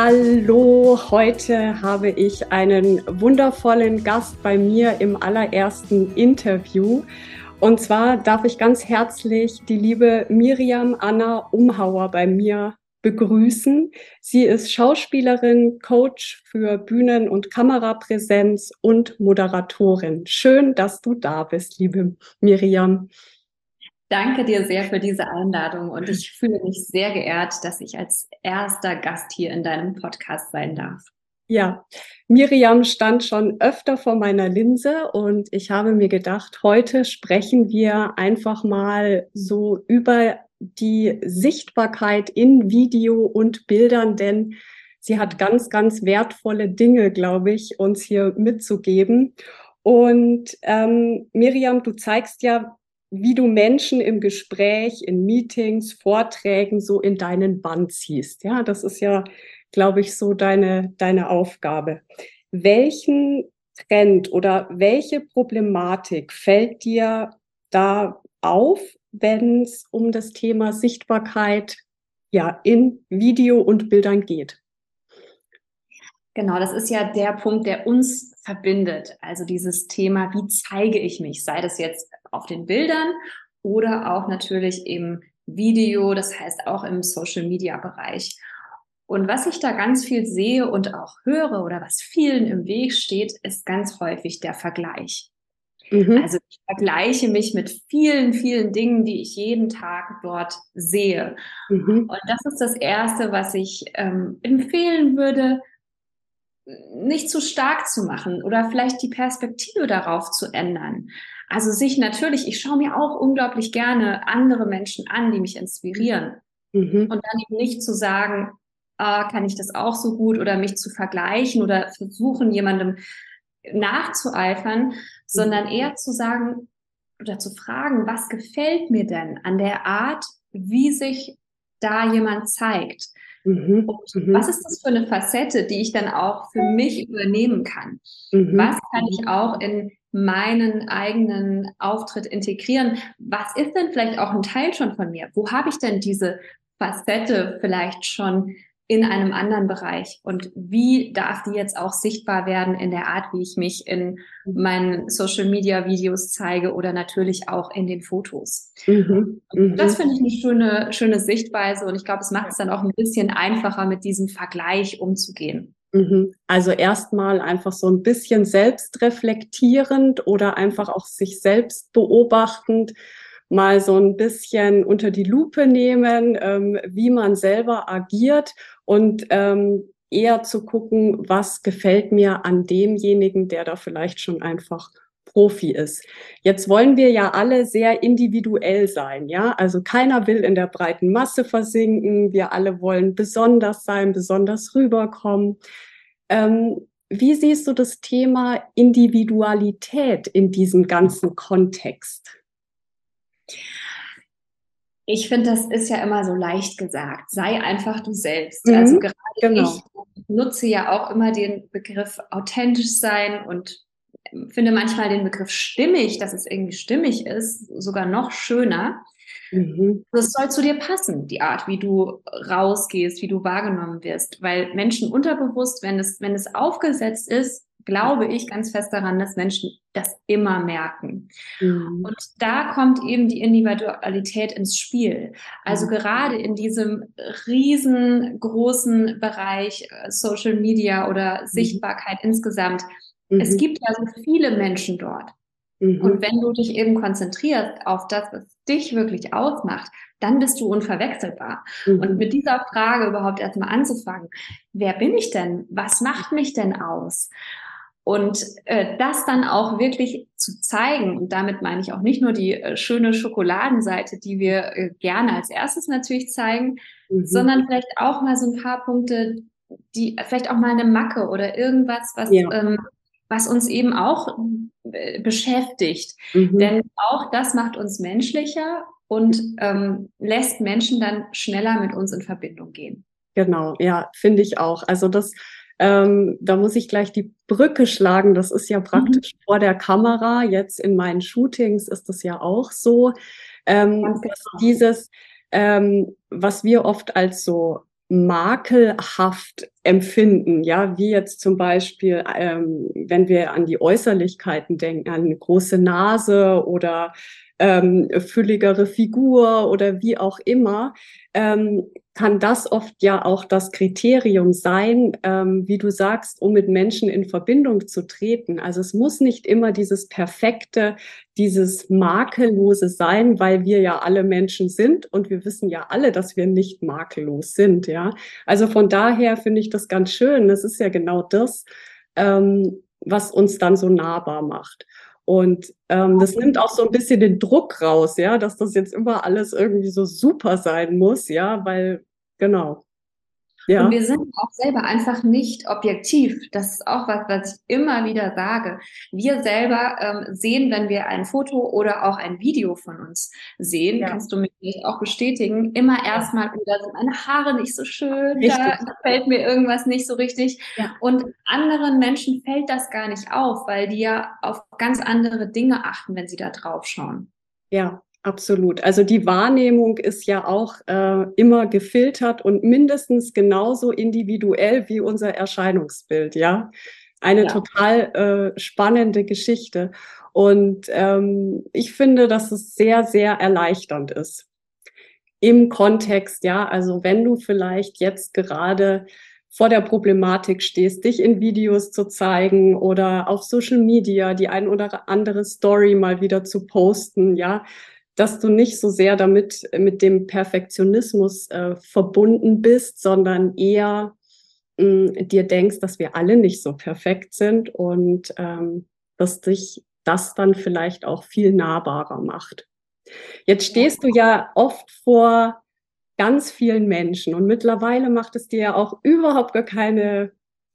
Hallo, heute habe ich einen wundervollen Gast bei mir im allerersten Interview. Und zwar darf ich ganz herzlich die liebe Miriam Anna Umhauer bei mir begrüßen. Sie ist Schauspielerin, Coach für Bühnen- und Kamerapräsenz und Moderatorin. Schön, dass du da bist, liebe Miriam. Danke dir sehr für diese Einladung und ich fühle mich sehr geehrt, dass ich als erster Gast hier in deinem Podcast sein darf. Ja, Miriam stand schon öfter vor meiner Linse und ich habe mir gedacht, heute sprechen wir einfach mal so über die Sichtbarkeit in Video und Bildern, denn sie hat ganz, ganz wertvolle Dinge, glaube ich, uns hier mitzugeben. Und ähm, Miriam, du zeigst ja wie du Menschen im Gespräch, in Meetings, Vorträgen so in deinen Band ziehst. Ja, das ist ja, glaube ich, so deine, deine Aufgabe. Welchen Trend oder welche Problematik fällt dir da auf, wenn es um das Thema Sichtbarkeit ja in Video und Bildern geht? Genau, das ist ja der Punkt, der uns verbindet. Also dieses Thema, wie zeige ich mich? Sei das jetzt auf den Bildern oder auch natürlich im Video, das heißt auch im Social-Media-Bereich. Und was ich da ganz viel sehe und auch höre oder was vielen im Weg steht, ist ganz häufig der Vergleich. Mhm. Also ich vergleiche mich mit vielen, vielen Dingen, die ich jeden Tag dort sehe. Mhm. Und das ist das Erste, was ich ähm, empfehlen würde, nicht zu stark zu machen oder vielleicht die Perspektive darauf zu ändern. Also sich natürlich, ich schaue mir auch unglaublich gerne andere Menschen an, die mich inspirieren. Mhm. Und dann eben nicht zu sagen, ah, kann ich das auch so gut oder mich zu vergleichen oder versuchen, jemandem nachzueifern, mhm. sondern eher zu sagen oder zu fragen, was gefällt mir denn an der Art, wie sich da jemand zeigt? Mhm. Und mhm. was ist das für eine Facette, die ich dann auch für mich übernehmen kann? Mhm. Was kann ich auch in meinen eigenen Auftritt integrieren? Was ist denn vielleicht auch ein Teil schon von mir? Wo habe ich denn diese Facette vielleicht schon in einem anderen Bereich? Und wie darf die jetzt auch sichtbar werden in der Art, wie ich mich in meinen Social Media Videos zeige oder natürlich auch in den Fotos? Mhm. Mhm. Das finde ich eine schöne, schöne Sichtweise und ich glaube, es macht es dann auch ein bisschen einfacher, mit diesem Vergleich umzugehen. Mhm. Also erstmal einfach so ein bisschen selbstreflektierend oder einfach auch sich selbst beobachtend mal so ein bisschen unter die Lupe nehmen, ähm, wie man selber agiert und ähm, eher zu gucken, was gefällt mir an demjenigen, der da vielleicht schon einfach Profi ist. Jetzt wollen wir ja alle sehr individuell sein, ja? Also keiner will in der breiten Masse versinken. Wir alle wollen besonders sein, besonders rüberkommen. Ähm, wie siehst du das Thema Individualität in diesem ganzen Kontext? Ich finde, das ist ja immer so leicht gesagt. Sei einfach du selbst. Mhm, also gerade genau. ich nutze ja auch immer den Begriff authentisch sein und finde manchmal den Begriff stimmig, dass es irgendwie stimmig ist, sogar noch schöner. Mhm. Das soll zu dir passen, die Art, wie du rausgehst, wie du wahrgenommen wirst, weil Menschen unterbewusst, wenn es, wenn es aufgesetzt ist, glaube ich ganz fest daran, dass Menschen das immer merken. Mhm. Und da kommt eben die Individualität ins Spiel. Also mhm. gerade in diesem riesengroßen Bereich äh, Social Media oder mhm. Sichtbarkeit insgesamt, es mhm. gibt ja so viele Menschen dort. Mhm. Und wenn du dich eben konzentrierst auf das, was dich wirklich ausmacht, dann bist du unverwechselbar. Mhm. Und mit dieser Frage überhaupt erstmal anzufangen, wer bin ich denn? Was macht mich denn aus? Und äh, das dann auch wirklich zu zeigen, und damit meine ich auch nicht nur die äh, schöne Schokoladenseite, die wir äh, gerne als erstes natürlich zeigen, mhm. sondern vielleicht auch mal so ein paar Punkte, die vielleicht auch mal eine Macke oder irgendwas, was, ja. ähm, was uns eben auch äh, beschäftigt. Mhm. Denn auch das macht uns menschlicher und ähm, lässt Menschen dann schneller mit uns in Verbindung gehen. Genau, ja, finde ich auch. Also das, ähm, da muss ich gleich die Brücke schlagen. Das ist ja praktisch mhm. vor der Kamera. Jetzt in meinen Shootings ist das ja auch so. Ähm, genau. Dieses, ähm, was wir oft als so makelhaft empfinden, ja, wie jetzt zum Beispiel, ähm, wenn wir an die Äußerlichkeiten denken, an eine große Nase oder ähm, fülligere Figur oder wie auch immer, ähm, kann das oft ja auch das Kriterium sein, ähm, wie du sagst, um mit Menschen in Verbindung zu treten. Also es muss nicht immer dieses perfekte, dieses makellose sein, weil wir ja alle Menschen sind und wir wissen ja alle, dass wir nicht makellos sind. Ja, also von daher finde ich das ganz schön. Das ist ja genau das, ähm, was uns dann so nahbar macht. Und ähm, das nimmt auch so ein bisschen den Druck raus, ja, dass das jetzt immer alles irgendwie so super sein muss, ja, weil, genau. Ja. Und wir sind auch selber einfach nicht objektiv. Das ist auch was, was ich immer wieder sage. Wir selber ähm, sehen, wenn wir ein Foto oder auch ein Video von uns sehen, ja. kannst du mir auch bestätigen, immer erstmal, oh, da sind meine Haare nicht so schön, da fällt mir irgendwas nicht so richtig. Ja. Und anderen Menschen fällt das gar nicht auf, weil die ja auf ganz andere Dinge achten, wenn sie da drauf schauen. Ja, Absolut. Also die Wahrnehmung ist ja auch äh, immer gefiltert und mindestens genauso individuell wie unser Erscheinungsbild, ja. Eine ja. total äh, spannende Geschichte. Und ähm, ich finde, dass es sehr, sehr erleichternd ist. Im Kontext, ja, also wenn du vielleicht jetzt gerade vor der Problematik stehst, dich in Videos zu zeigen oder auf Social Media die ein oder andere Story mal wieder zu posten, ja, dass du nicht so sehr damit mit dem Perfektionismus äh, verbunden bist, sondern eher mh, mm, dir denkst, dass wir alle nicht so perfekt sind und ähm, dass dich das dann vielleicht auch viel nahbarer macht. Jetzt stehst du ja oft vor ganz vielen Menschen und mittlerweile macht es dir ja auch überhaupt gar keine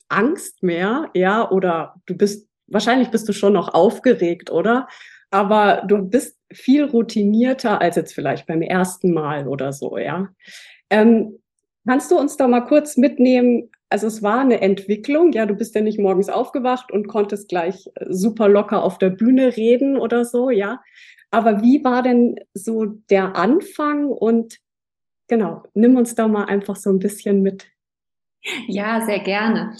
Angst mehr, ja, oder du bist, wahrscheinlich bist du schon noch aufgeregt, oder? Aber du bist viel routinierter als jetzt vielleicht beim ersten Mal oder so, ja. Ähm, kannst du uns da mal kurz mitnehmen? Also es war eine Entwicklung, ja, du bist ja nicht morgens aufgewacht und konntest gleich äh, super locker auf der Bühne reden oder so, ja. Aber wie war denn so der Anfang und genau, nimm uns da mal einfach so ein bisschen mit. Ja, sehr gerne.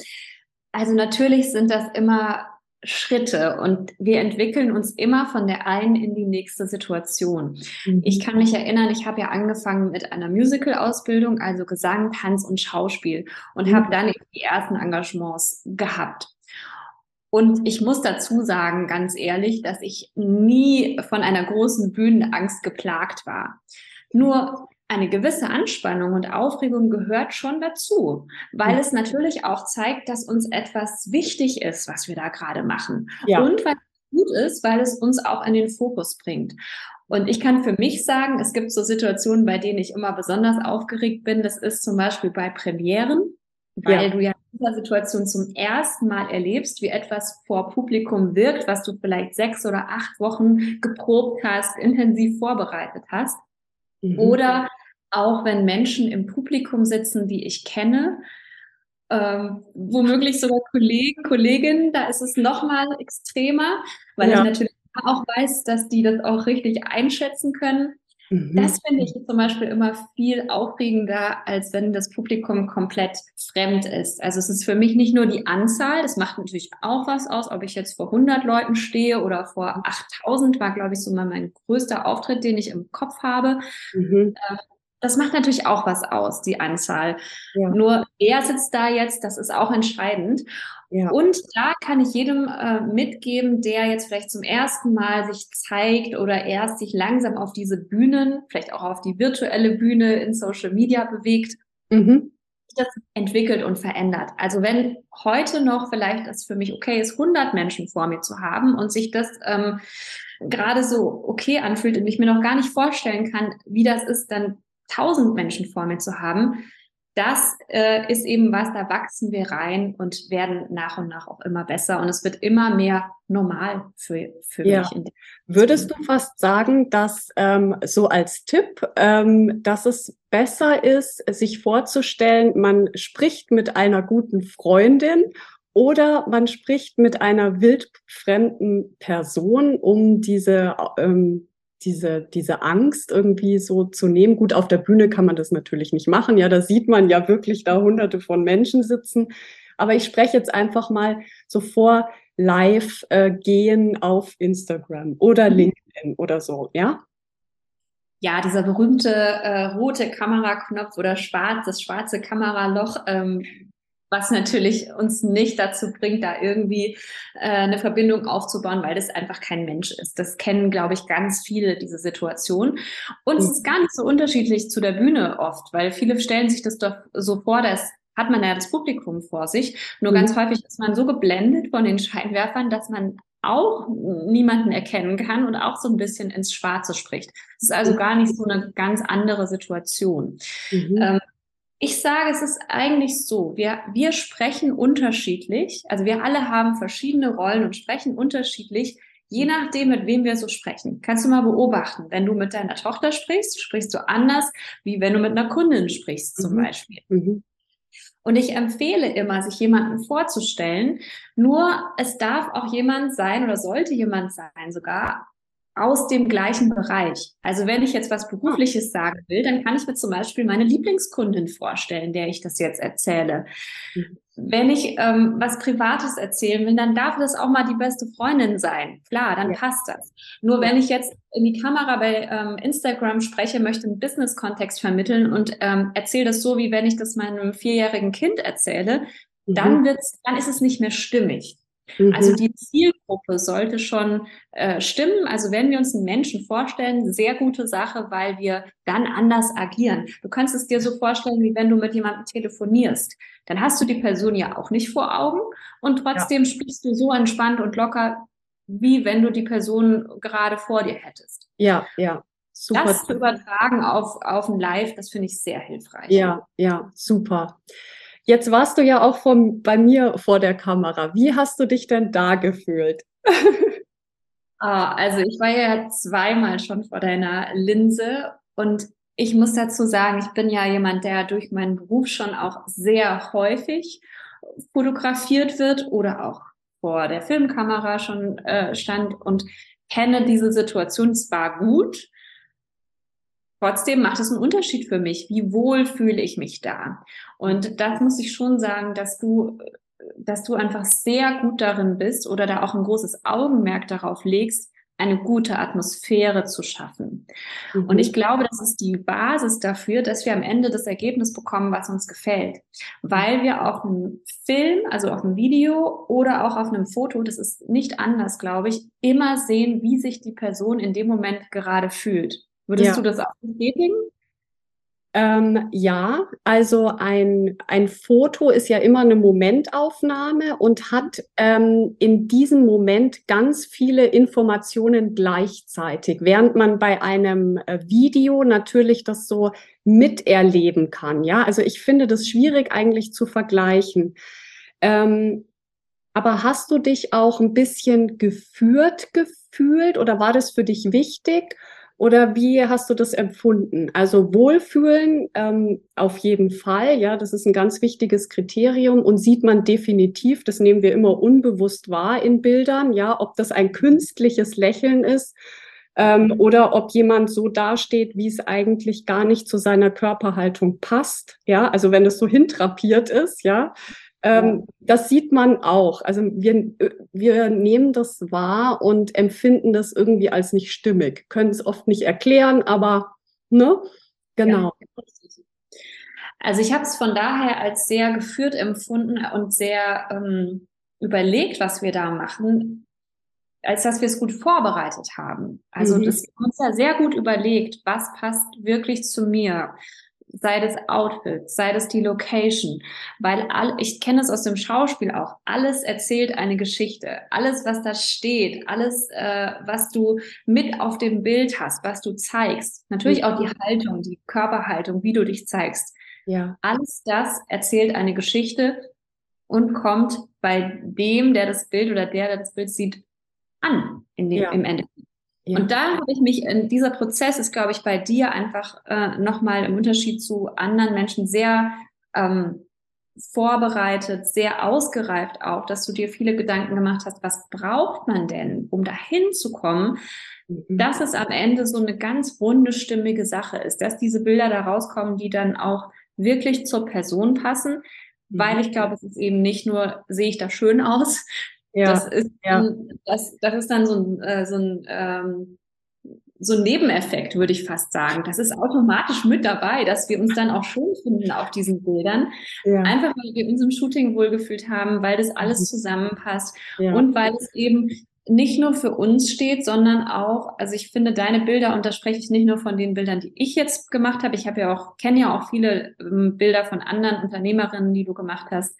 Also natürlich sind das immer Schritte und wir entwickeln uns immer von der einen in die nächste Situation. Mhm. Ich kann mich erinnern, ich habe ja angefangen mit einer Musical-Ausbildung, also Gesang, Tanz und Schauspiel und mhm. habe dann die ersten Engagements gehabt. Und ich muss dazu sagen, ganz ehrlich, dass ich nie von einer großen Bühnenangst geplagt war. Nur eine gewisse Anspannung und Aufregung gehört schon dazu, weil ja. es natürlich auch zeigt, dass uns etwas wichtig ist, was wir da gerade machen. Ja. Und weil es gut ist, weil es uns auch in den Fokus bringt. Und ich kann für mich sagen, es gibt so Situationen, bei denen ich immer besonders aufgeregt bin. Das ist zum Beispiel bei Premieren, weil ja. du ja in dieser Situation zum ersten Mal erlebst, wie etwas vor Publikum wirkt, was du vielleicht sechs oder acht Wochen geprobt hast, intensiv vorbereitet hast. Mhm. Oder auch wenn Menschen im Publikum sitzen, die ich kenne, ähm, womöglich sogar Kollegen, Kolleginnen, da ist es nochmal extremer, weil ja. ich natürlich auch weiß, dass die das auch richtig einschätzen können. Mhm. Das finde ich zum Beispiel immer viel aufregender, als wenn das Publikum komplett fremd ist. Also es ist für mich nicht nur die Anzahl, das macht natürlich auch was aus, ob ich jetzt vor 100 Leuten stehe oder vor 8000, war glaube ich so mal mein größter Auftritt, den ich im Kopf habe. Mhm. Das macht natürlich auch was aus, die Anzahl. Ja. Nur wer sitzt da jetzt, das ist auch entscheidend. Ja. Und da kann ich jedem äh, mitgeben, der jetzt vielleicht zum ersten Mal sich zeigt oder erst sich langsam auf diese Bühnen, vielleicht auch auf die virtuelle Bühne in Social Media bewegt, mhm. das entwickelt und verändert. Also wenn heute noch vielleicht es für mich okay ist, 100 Menschen vor mir zu haben und sich das ähm, gerade so okay anfühlt und ich mir noch gar nicht vorstellen kann, wie das ist, dann tausend Menschen vor mir zu haben, das äh, ist eben was, da wachsen wir rein und werden nach und nach auch immer besser und es wird immer mehr normal für, für ja. mich. Würdest du fast sagen, dass ähm, so als Tipp, ähm, dass es besser ist, sich vorzustellen, man spricht mit einer guten Freundin oder man spricht mit einer wildfremden Person, um diese ähm, diese, diese Angst irgendwie so zu nehmen. Gut, auf der Bühne kann man das natürlich nicht machen. Ja, da sieht man ja wirklich da hunderte von Menschen sitzen. Aber ich spreche jetzt einfach mal so vor live äh, gehen auf Instagram oder mhm. LinkedIn oder so, ja? Ja, dieser berühmte äh, rote Kameraknopf oder schwarz, das schwarze Kameraloch, ähm, was natürlich uns nicht dazu bringt, da irgendwie äh, eine Verbindung aufzubauen, weil das einfach kein Mensch ist. Das kennen, glaube ich, ganz viele diese Situation. Und es ist gar nicht so unterschiedlich zu der Bühne oft, weil viele stellen sich das doch so vor, dass hat man ja das Publikum vor sich. Nur mhm. ganz häufig ist man so geblendet von den Scheinwerfern, dass man auch niemanden erkennen kann und auch so ein bisschen ins Schwarze spricht. Es ist also gar nicht so eine ganz andere Situation. Mhm. Ähm, ich sage, es ist eigentlich so, wir, wir sprechen unterschiedlich, also wir alle haben verschiedene Rollen und sprechen unterschiedlich, je nachdem, mit wem wir so sprechen. Kannst du mal beobachten, wenn du mit deiner Tochter sprichst, sprichst du anders, wie wenn du mit einer Kundin sprichst zum mhm. Beispiel. Mhm. Und ich empfehle immer, sich jemanden vorzustellen. Nur es darf auch jemand sein oder sollte jemand sein sogar, aus dem gleichen Bereich. Also wenn ich jetzt was Berufliches sagen will, dann kann ich mir zum Beispiel meine Lieblingskundin vorstellen, der ich das jetzt erzähle. Mhm. Wenn ich ähm, was Privates erzählen will, dann darf das auch mal die beste Freundin sein. Klar, dann ja. passt das. Nur wenn ich jetzt in die Kamera bei ähm, Instagram spreche, möchte einen Business-Kontext vermitteln und ähm, erzähle das so, wie wenn ich das meinem vierjährigen Kind erzähle, mhm. dann wird's, dann ist es nicht mehr stimmig. Also mhm. Also die Zielgruppe sollte schon äh, stimmen. Also wenn wir uns einen Menschen vorstellen, sehr gute Sache, weil wir dann anders agieren. Du kannst es dir so vorstellen, wie wenn du mit jemandem telefonierst. Dann hast du die Person ja auch nicht vor Augen und trotzdem ja. sprichst du so entspannt und locker, wie wenn du die Person gerade vor dir hättest. Ja, ja. Super. Das zu übertragen auf, auf ein Live, das finde ich sehr hilfreich. Ja, ja, super. Jetzt warst du ja auch vom, bei mir vor der Kamera. Wie hast du dich denn da gefühlt? ah, also ich war ja zweimal schon vor deiner Linse und ich muss dazu sagen, ich bin ja jemand, der durch meinen Beruf schon auch sehr häufig fotografiert wird oder auch vor der Filmkamera schon äh, stand und kenne diese Situation zwar gut, Trotzdem macht es einen Unterschied für mich. Wie wohl fühle ich mich da? Und das muss ich schon sagen, dass du, dass du einfach sehr gut darin bist oder da auch ein großes Augenmerk darauf legst, eine gute Atmosphäre zu schaffen. Mhm. Und ich glaube, das ist die Basis dafür, dass wir am Ende das Ergebnis bekommen, was uns gefällt. Weil wir auf einem Film, also auf einem Video oder auch auf einem Foto, das ist nicht anders, glaube ich, immer sehen, wie sich die Person in dem Moment gerade fühlt. Würdest ja. du das auch bestätigen? Ähm, ja, also ein, ein Foto ist ja immer eine Momentaufnahme und hat ähm, in diesem Moment ganz viele Informationen gleichzeitig, während man bei einem äh, Video natürlich das so miterleben kann. Ja, also ich finde das schwierig eigentlich zu vergleichen. Ähm, aber hast du dich auch ein bisschen geführt gefühlt oder war das für dich wichtig? Oder wie hast du das empfunden? Also Wohlfühlen ähm, auf jeden Fall, ja, das ist ein ganz wichtiges Kriterium und sieht man definitiv, das nehmen wir immer unbewusst wahr in Bildern, ja, ob das ein künstliches Lächeln ist ähm, oder ob jemand so dasteht, wie es eigentlich gar nicht zu seiner Körperhaltung passt, ja, also wenn es so hintrapiert ist, ja, ähm, das sieht man auch. Also wir, wir nehmen das wahr und empfinden das irgendwie als nicht stimmig, können es oft nicht erklären, aber ne, genau. Ja. Also ich habe es von daher als sehr geführt empfunden und sehr ähm, überlegt, was wir da machen, als dass wir es gut vorbereitet haben. Also mhm. das uns ja sehr gut überlegt, was passt wirklich zu mir sei das Outfit, sei das die Location, weil all, ich kenne es aus dem Schauspiel auch, alles erzählt eine Geschichte, alles, was da steht, alles, äh, was du mit auf dem Bild hast, was du zeigst, natürlich auch die Haltung, die Körperhaltung, wie du dich zeigst, Ja. Alles das erzählt eine Geschichte und kommt bei dem, der das Bild oder der, der das Bild sieht, an in dem, ja. im Endeffekt. Ja. Und da habe ich mich, in dieser Prozess ist, glaube ich, bei dir einfach äh, nochmal im Unterschied zu anderen Menschen sehr ähm, vorbereitet, sehr ausgereift auch, dass du dir viele Gedanken gemacht hast, was braucht man denn, um dahin zu kommen, mhm. dass es am Ende so eine ganz runde, stimmige Sache ist, dass diese Bilder da rauskommen, die dann auch wirklich zur Person passen, mhm. weil ich glaube, es ist eben nicht nur, sehe ich da schön aus, ja, das ist, ja. das, das ist dann so ein, äh, so ein ähm, so ein Nebeneffekt, würde ich fast sagen. Das ist automatisch mit dabei, dass wir uns dann auch schön finden auf diesen Bildern. Ja. Einfach weil wir uns im Shooting wohlgefühlt haben, weil das alles mhm. zusammenpasst ja. und weil es eben nicht nur für uns steht, sondern auch, also ich finde deine Bilder, und da spreche ich nicht nur von den Bildern, die ich jetzt gemacht habe, ich habe ja auch, kenne ja auch viele ähm, Bilder von anderen Unternehmerinnen, die du gemacht hast.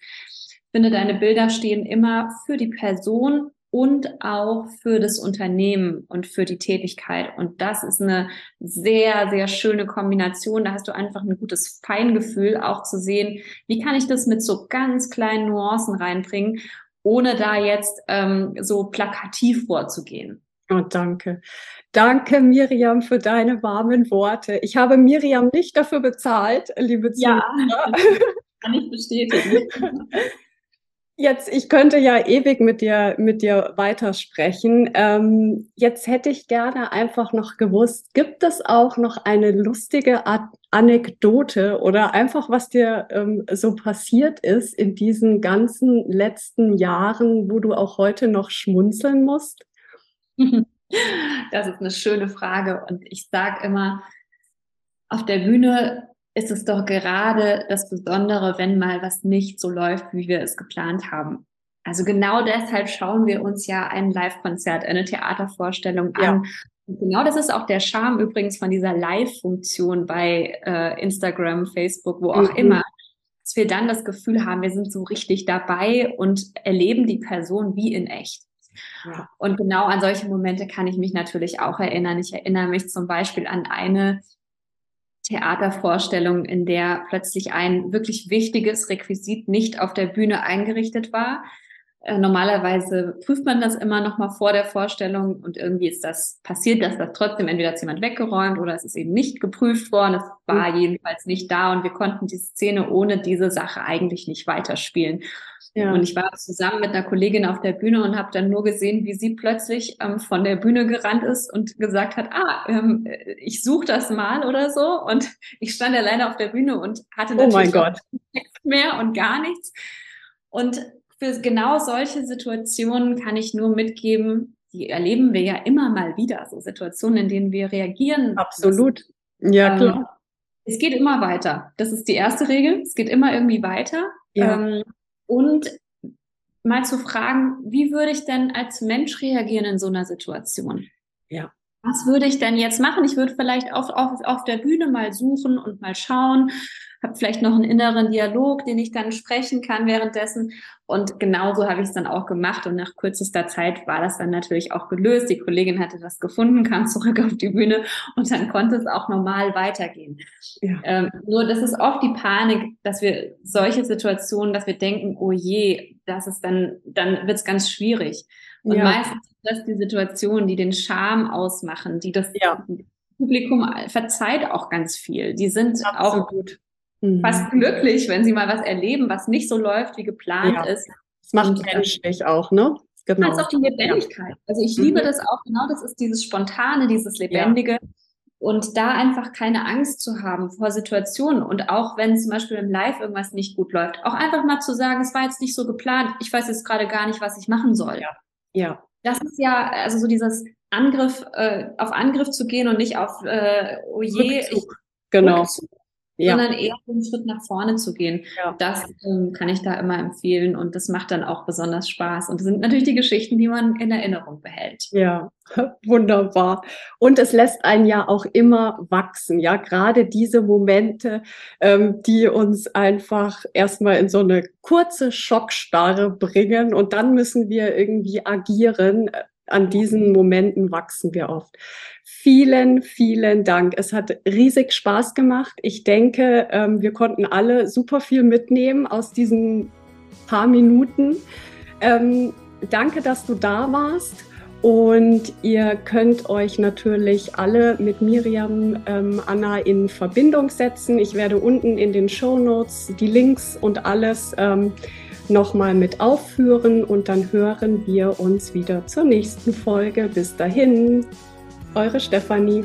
Ich finde, deine Bilder stehen immer für die Person und auch für das Unternehmen und für die Tätigkeit. Und das ist eine sehr, sehr schöne Kombination. Da hast du einfach ein gutes Feingefühl, auch zu sehen, wie kann ich das mit so ganz kleinen Nuancen reinbringen, ohne da jetzt ähm, so plakativ vorzugehen. Oh, danke. Danke, Miriam, für deine warmen Worte. Ich habe Miriam nicht dafür bezahlt, liebe Zuhörer. Ja, kann ich bestätigen. Jetzt, ich könnte ja ewig mit dir, mit dir weitersprechen. Ähm, jetzt hätte ich gerne einfach noch gewusst, gibt es auch noch eine lustige Art Anekdote oder einfach, was dir ähm, so passiert ist in diesen ganzen letzten Jahren, wo du auch heute noch schmunzeln musst? Das ist eine schöne Frage und ich sage immer, auf der Bühne ist es doch gerade das Besondere, wenn mal was nicht so läuft, wie wir es geplant haben. Also genau deshalb schauen wir uns ja ein Live-Konzert, eine Theatervorstellung ja. an. Und genau das ist auch der Charme übrigens von dieser Live-Funktion bei äh, Instagram, Facebook, wo auch mhm. immer, dass wir dann das Gefühl haben, wir sind so richtig dabei und erleben die Person wie in echt. Ja. Und genau an solche Momente kann ich mich natürlich auch erinnern. Ich erinnere mich zum Beispiel an eine Theatervorstellung, in der plötzlich ein wirklich wichtiges Requisit nicht auf der Bühne eingerichtet war. Äh, normalerweise prüft man das immer noch mal vor der Vorstellung und irgendwie ist das passiert, dass das trotzdem entweder hat jemand weggeräumt oder es ist eben nicht geprüft worden. Es war mhm. jedenfalls nicht da und wir konnten die Szene ohne diese Sache eigentlich nicht weiterspielen. Ja. Und ich war zusammen mit einer Kollegin auf der Bühne und habe dann nur gesehen, wie sie plötzlich ähm, von der Bühne gerannt ist und gesagt hat, ah, ähm, ich suche das mal oder so. Und ich stand alleine auf der Bühne und hatte natürlich oh Gott. nichts mehr und gar nichts. Und für genau solche Situationen kann ich nur mitgeben, die erleben wir ja immer mal wieder, so Situationen, in denen wir reagieren. Absolut. Ja, ähm, klar. Ähm, es geht immer weiter. Das ist die erste Regel. Es geht immer irgendwie weiter. Ja. Ähm, und mal zu fragen, wie würde ich denn als Mensch reagieren in so einer Situation? Ja. Was würde ich denn jetzt machen? Ich würde vielleicht auf, auf, auf der Bühne mal suchen und mal schauen, habe vielleicht noch einen inneren Dialog, den ich dann sprechen kann währenddessen. Und genauso habe ich es dann auch gemacht. Und nach kürzester Zeit war das dann natürlich auch gelöst. Die Kollegin hatte das gefunden, kam zurück auf die Bühne und dann konnte es auch normal weitergehen. Ja. Ähm, nur das ist oft die Panik, dass wir solche Situationen, dass wir denken, oh je, das ist dann, dann wird es ganz schwierig. Und ja. meistens sind das die Situationen, die den Charme ausmachen, die das ja. Publikum verzeiht auch ganz viel. Die sind Absolut. auch mhm. fast glücklich, wenn sie mal was erleben, was nicht so läuft, wie geplant ja. ist. Das macht und, äh, menschlich auch, ne? Genau. Das ist auch die Lebendigkeit. Also ich liebe mhm. das auch, genau, das ist dieses Spontane, dieses Lebendige. Und da einfach keine Angst zu haben vor Situationen und auch wenn zum Beispiel im Live irgendwas nicht gut läuft, auch einfach mal zu sagen, es war jetzt nicht so geplant, ich weiß jetzt gerade gar nicht, was ich machen soll. Ja. Ja. Das ist ja, also so dieses Angriff, äh, auf Angriff zu gehen und nicht auf, äh, oh je, Rückzug. ich, genau. Rückzug ja. sondern eher einen Schritt nach vorne zu gehen. Ja. Das ähm, kann ich da immer empfehlen und das macht dann auch besonders Spaß. Und das sind natürlich die Geschichten, die man in Erinnerung behält. Ja, wunderbar. Und es lässt einen ja auch immer wachsen. Ja, gerade diese Momente, ähm, die uns einfach erstmal in so eine kurze Schockstarre bringen und dann müssen wir irgendwie agieren an diesen Momenten wachsen wir oft. Vielen, vielen Dank. Es hat riesig Spaß gemacht. Ich denke, ähm, wir konnten alle super viel mitnehmen aus diesen paar Minuten. Ähm, danke, dass du da warst. Und ihr könnt euch natürlich alle mit Miriam ähm, Anna in Verbindung setzen. Ich werde unten in den Show Notes die Links und alles ähm, nochmal mit aufführen und dann hören wir uns wieder zur nächsten Folge. Bis dahin, eure Stefanie.